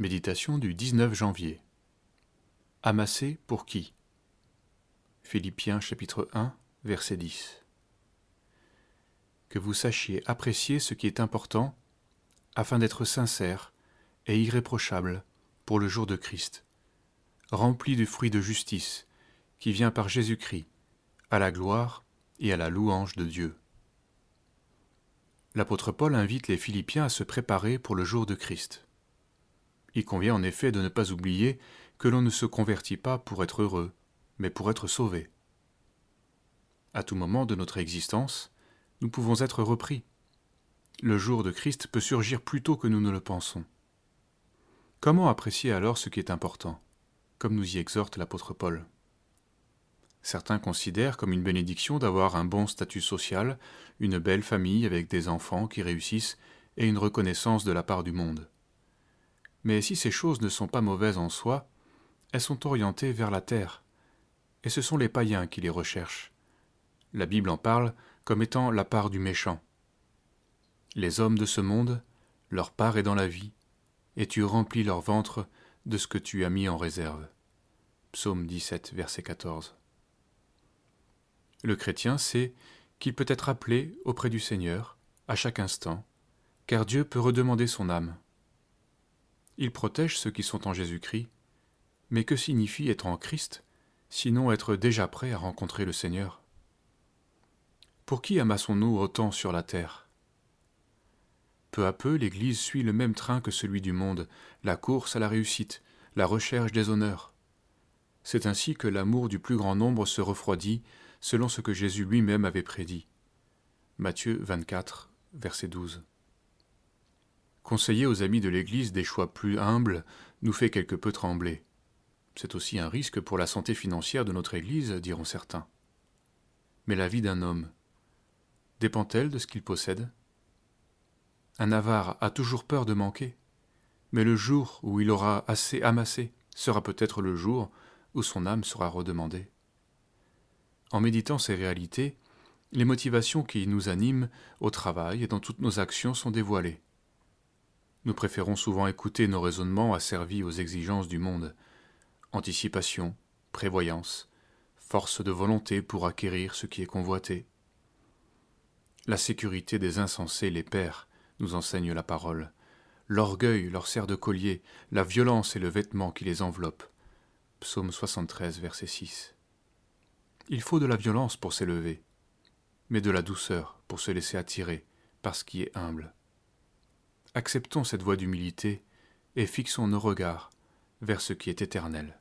Méditation du 19 janvier. Amasser pour qui? Philippiens chapitre 1, verset 10. Que vous sachiez apprécier ce qui est important afin d'être sincère et irréprochable pour le jour de Christ, rempli du fruit de justice qui vient par Jésus-Christ, à la gloire et à la louange de Dieu. L'apôtre Paul invite les Philippiens à se préparer pour le jour de Christ. Il convient en effet de ne pas oublier que l'on ne se convertit pas pour être heureux, mais pour être sauvé. À tout moment de notre existence, nous pouvons être repris. Le jour de Christ peut surgir plus tôt que nous ne le pensons. Comment apprécier alors ce qui est important, comme nous y exhorte l'apôtre Paul? Certains considèrent comme une bénédiction d'avoir un bon statut social, une belle famille avec des enfants qui réussissent et une reconnaissance de la part du monde. Mais si ces choses ne sont pas mauvaises en soi, elles sont orientées vers la terre, et ce sont les païens qui les recherchent. La Bible en parle comme étant la part du méchant. Les hommes de ce monde, leur part est dans la vie, et tu remplis leur ventre de ce que tu as mis en réserve. Psaume 17, verset 14. Le chrétien sait qu'il peut être appelé auprès du Seigneur à chaque instant, car Dieu peut redemander son âme. Il protège ceux qui sont en Jésus-Christ. Mais que signifie être en Christ, sinon être déjà prêt à rencontrer le Seigneur? Pour qui amassons-nous autant sur la terre? Peu à peu, l'Église suit le même train que celui du monde, la course à la réussite, la recherche des honneurs. C'est ainsi que l'amour du plus grand nombre se refroidit, selon ce que Jésus lui-même avait prédit. Matthieu 24, verset 12. Conseiller aux amis de l'Église des choix plus humbles nous fait quelque peu trembler. C'est aussi un risque pour la santé financière de notre Église, diront certains. Mais la vie d'un homme dépend-elle de ce qu'il possède? Un avare a toujours peur de manquer, mais le jour où il aura assez amassé sera peut-être le jour où son âme sera redemandée. En méditant ces réalités, les motivations qui nous animent au travail et dans toutes nos actions sont dévoilées. Nous préférons souvent écouter nos raisonnements asservis aux exigences du monde. Anticipation, prévoyance, force de volonté pour acquérir ce qui est convoité. La sécurité des insensés les perd, nous enseigne la parole. L'orgueil leur sert de collier, la violence est le vêtement qui les enveloppe. Psaume 73, verset 6. Il faut de la violence pour s'élever, mais de la douceur pour se laisser attirer par ce qui est humble. Acceptons cette voie d'humilité et fixons nos regards vers ce qui est éternel.